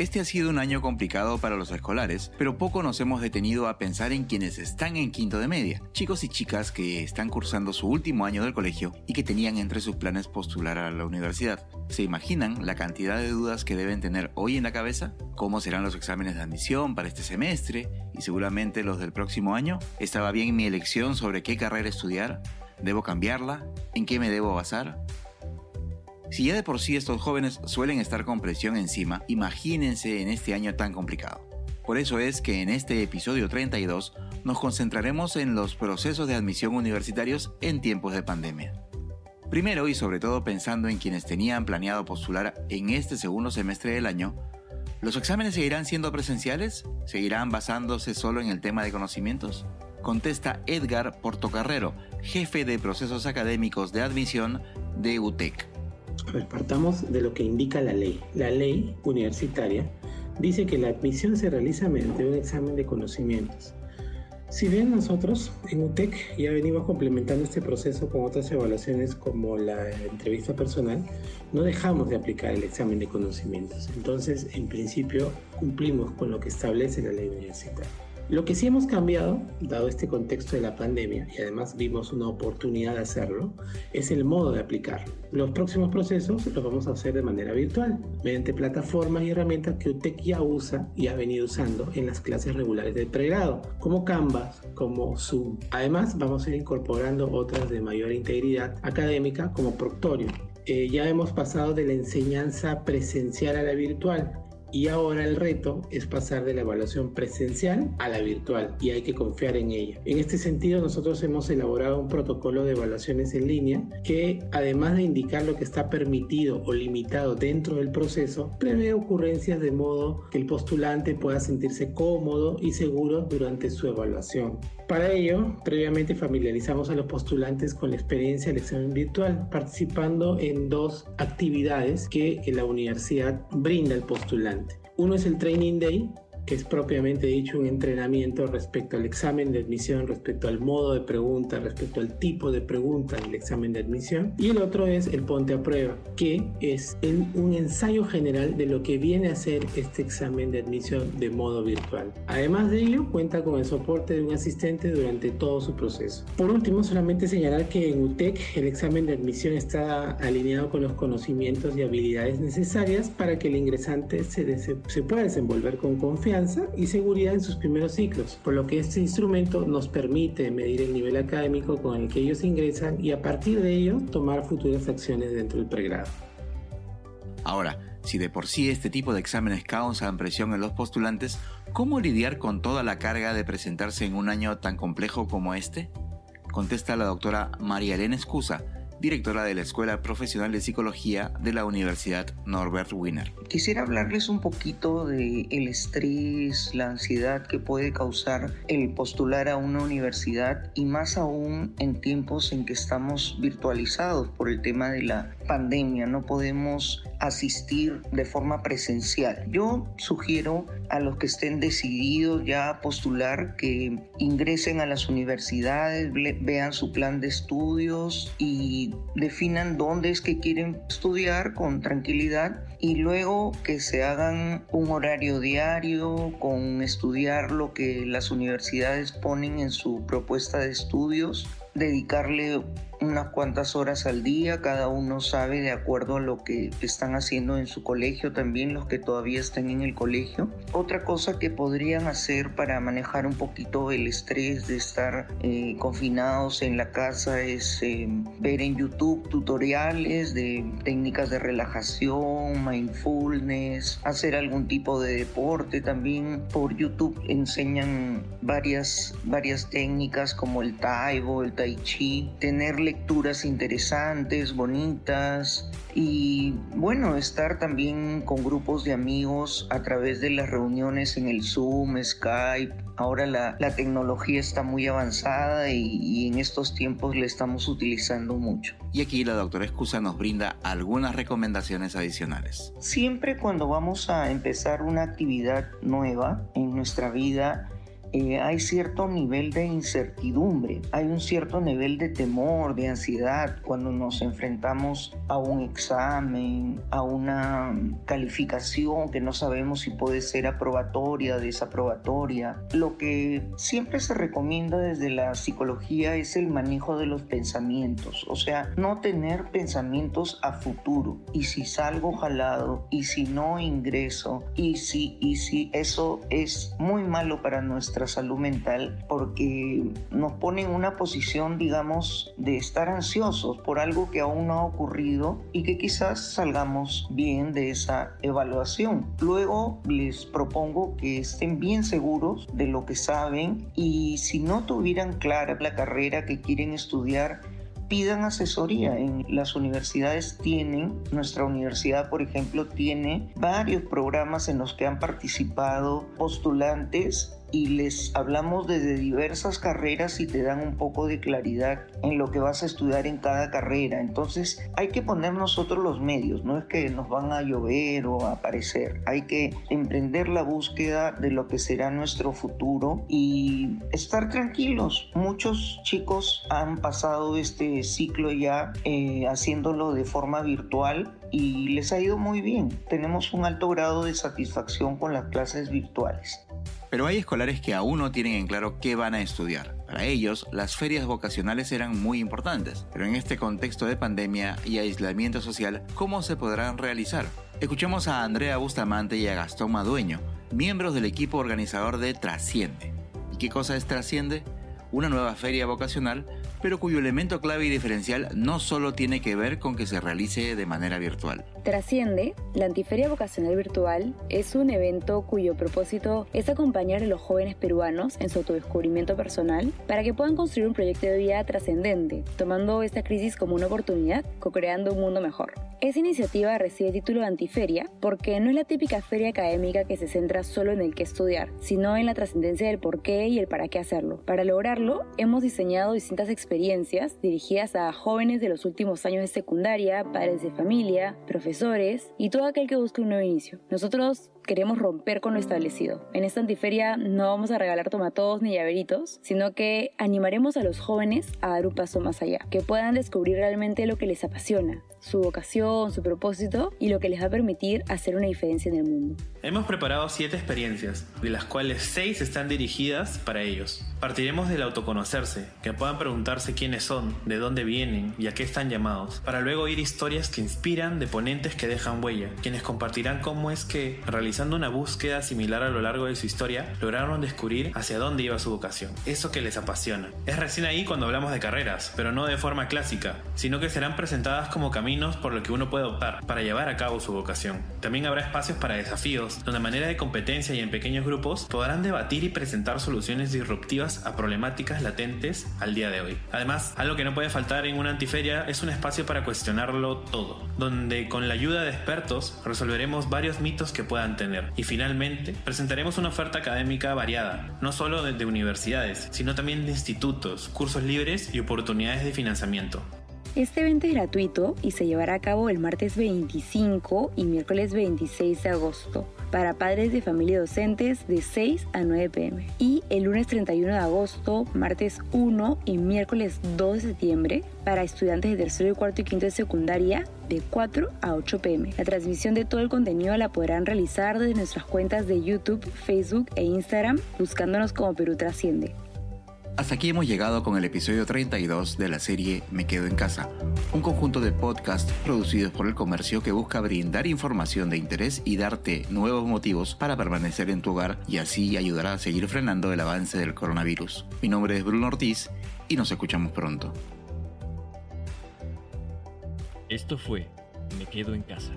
Este ha sido un año complicado para los escolares, pero poco nos hemos detenido a pensar en quienes están en quinto de media, chicos y chicas que están cursando su último año del colegio y que tenían entre sus planes postular a la universidad. ¿Se imaginan la cantidad de dudas que deben tener hoy en la cabeza? ¿Cómo serán los exámenes de admisión para este semestre y seguramente los del próximo año? ¿Estaba bien mi elección sobre qué carrera estudiar? ¿Debo cambiarla? ¿En qué me debo basar? Si ya de por sí estos jóvenes suelen estar con presión encima, imagínense en este año tan complicado. Por eso es que en este episodio 32 nos concentraremos en los procesos de admisión universitarios en tiempos de pandemia. Primero y sobre todo pensando en quienes tenían planeado postular en este segundo semestre del año, ¿los exámenes seguirán siendo presenciales? ¿Seguirán basándose solo en el tema de conocimientos? Contesta Edgar Portocarrero, jefe de procesos académicos de admisión de UTEC. Ver, partamos de lo que indica la ley. La ley universitaria dice que la admisión se realiza mediante un examen de conocimientos. Si bien nosotros en UTEC ya venimos complementando este proceso con otras evaluaciones como la entrevista personal, no dejamos de aplicar el examen de conocimientos. Entonces, en principio, cumplimos con lo que establece la ley universitaria. Lo que sí hemos cambiado, dado este contexto de la pandemia, y además vimos una oportunidad de hacerlo, es el modo de aplicarlo. Los próximos procesos los vamos a hacer de manera virtual, mediante plataformas y herramientas que UTEC ya usa y ha venido usando en las clases regulares de pregrado, como Canvas, como Zoom. Además, vamos a ir incorporando otras de mayor integridad académica, como Proctorio. Eh, ya hemos pasado de la enseñanza presencial a la virtual y ahora el reto es pasar de la evaluación presencial a la virtual y hay que confiar en ella. En este sentido, nosotros hemos elaborado un protocolo de evaluaciones en línea que, además de indicar lo que está permitido o limitado dentro del proceso, prevé ocurrencias de modo que el postulante pueda sentirse cómodo y seguro durante su evaluación. Para ello, previamente familiarizamos a los postulantes con la experiencia del examen virtual, participando en dos actividades que la universidad brinda al postulante. Uno es el Training Day, que es propiamente dicho un entrenamiento respecto al examen de admisión, respecto al modo de pregunta, respecto al tipo de pregunta del examen de admisión. Y el otro es el ponte a prueba, que es un ensayo general de lo que viene a ser este examen de admisión de modo virtual. Además de ello, cuenta con el soporte de un asistente durante todo su proceso. Por último, solamente señalar que en UTEC el examen de admisión está alineado con los conocimientos y habilidades necesarias para que el ingresante se, se pueda desenvolver con confianza y seguridad en sus primeros ciclos, por lo que este instrumento nos permite medir el nivel académico con el que ellos ingresan y a partir de ello tomar futuras acciones dentro del pregrado. Ahora, si de por sí este tipo de exámenes causan presión en los postulantes, ¿cómo lidiar con toda la carga de presentarse en un año tan complejo como este? Contesta la doctora María Elena Escusa, directora de la Escuela Profesional de Psicología de la Universidad Norbert Wiener. Quisiera hablarles un poquito el estrés, la ansiedad que puede causar el postular a una universidad y más aún en tiempos en que estamos virtualizados por el tema de la pandemia, no podemos asistir de forma presencial. Yo sugiero a los que estén decididos ya a postular que ingresen a las universidades, vean su plan de estudios y definan dónde es que quieren estudiar con tranquilidad y luego que se hagan un horario diario con estudiar lo que las universidades ponen en su propuesta de estudios, dedicarle unas cuantas horas al día, cada uno sabe de acuerdo a lo que están haciendo en su colegio, también los que todavía están en el colegio. Otra cosa que podrían hacer para manejar un poquito el estrés de estar eh, confinados en la casa es eh, ver en YouTube tutoriales de técnicas de relajación, mindfulness, hacer algún tipo de deporte. También por YouTube enseñan varias, varias técnicas como el Taibo, el Tai Chi, tenerle lecturas interesantes, bonitas y bueno, estar también con grupos de amigos a través de las reuniones en el Zoom, Skype. Ahora la, tecnología está muy avanzada y, y, en estos tiempos la estamos utilizando mucho. Y aquí la doctora Escusa nos brinda algunas recomendaciones adicionales. Siempre cuando vamos a empezar una actividad nueva en nuestra vida, eh, hay cierto nivel de incertidumbre, hay un cierto nivel de temor, de ansiedad cuando nos enfrentamos a un examen, a una calificación que no sabemos si puede ser aprobatoria, desaprobatoria. Lo que siempre se recomienda desde la psicología es el manejo de los pensamientos, o sea, no tener pensamientos a futuro. Y si salgo jalado, y si no ingreso, y si, y si, eso es muy malo para nuestra salud mental porque nos pone en una posición, digamos, de estar ansiosos por algo que aún no ha ocurrido y que quizás salgamos bien de esa evaluación. Luego les propongo que estén bien seguros de lo que saben y si no tuvieran clara la carrera que quieren estudiar, pidan asesoría. En las universidades tienen, nuestra universidad por ejemplo tiene varios programas en los que han participado postulantes y les hablamos desde diversas carreras y te dan un poco de claridad en lo que vas a estudiar en cada carrera. Entonces hay que poner nosotros los medios, no es que nos van a llover o a aparecer, hay que emprender la búsqueda de lo que será nuestro futuro y estar tranquilos. Muchos chicos han pasado este ciclo ya eh, haciéndolo de forma virtual y les ha ido muy bien. Tenemos un alto grado de satisfacción con las clases virtuales. Pero hay escolares que aún no tienen en claro qué van a estudiar. Para ellos, las ferias vocacionales eran muy importantes, pero en este contexto de pandemia y aislamiento social, ¿cómo se podrán realizar? Escuchemos a Andrea Bustamante y a Gastón Madueño, miembros del equipo organizador de Trasciende. ¿Y qué cosa es Trasciende? Una nueva feria vocacional pero cuyo elemento clave y diferencial no solo tiene que ver con que se realice de manera virtual. Trasciende, la Antiferia Vocacional Virtual es un evento cuyo propósito es acompañar a los jóvenes peruanos en su autodescubrimiento personal para que puedan construir un proyecto de vida trascendente, tomando esta crisis como una oportunidad, co-creando un mundo mejor. Esa iniciativa recibe título de Antiferia porque no es la típica feria académica que se centra solo en el qué estudiar, sino en la trascendencia del por qué y el para qué hacerlo. Para lograrlo, hemos diseñado distintas experiencias dirigidas a jóvenes de los últimos años de secundaria, padres de familia, profesores y todo aquel que busque un nuevo inicio. Nosotros queremos romper con lo establecido. En esta antiferia no vamos a regalar tomatodos ni llaveritos, sino que animaremos a los jóvenes a dar un paso más allá, que puedan descubrir realmente lo que les apasiona, su vocación, su propósito y lo que les va a permitir hacer una diferencia en el mundo. Hemos preparado siete experiencias, de las cuales seis están dirigidas para ellos. Partiremos del autoconocerse, que puedan preguntarse quiénes son, de dónde vienen y a qué están llamados, para luego oír historias que inspiran de ponentes que dejan huella, quienes compartirán cómo es que realizando una búsqueda similar a lo largo de su historia, lograron descubrir hacia dónde iba su vocación, eso que les apasiona. Es recién ahí cuando hablamos de carreras, pero no de forma clásica, sino que serán presentadas como caminos por los que uno puede optar para llevar a cabo su vocación. También habrá espacios para desafíos, donde a manera de competencia y en pequeños grupos podrán debatir y presentar soluciones disruptivas a problemáticas latentes al día de hoy. Además, algo que no puede faltar en una antiferia es un espacio para cuestionarlo todo, donde con la ayuda de expertos resolveremos varios mitos que puedan tener y finalmente, presentaremos una oferta académica variada, no solo de universidades, sino también de institutos, cursos libres y oportunidades de financiamiento. Este evento es gratuito y se llevará a cabo el martes 25 y miércoles 26 de agosto para padres de familia docentes de 6 a 9 pm y el lunes 31 de agosto, martes 1 y miércoles 2 de septiembre para estudiantes de tercero, cuarto y quinto de secundaria de 4 a 8 pm. La transmisión de todo el contenido la podrán realizar desde nuestras cuentas de YouTube, Facebook e Instagram buscándonos como Perú Trasciende. Hasta aquí hemos llegado con el episodio 32 de la serie Me Quedo en Casa, un conjunto de podcasts producidos por el comercio que busca brindar información de interés y darte nuevos motivos para permanecer en tu hogar y así ayudar a seguir frenando el avance del coronavirus. Mi nombre es Bruno Ortiz y nos escuchamos pronto. Esto fue Me Quedo en Casa.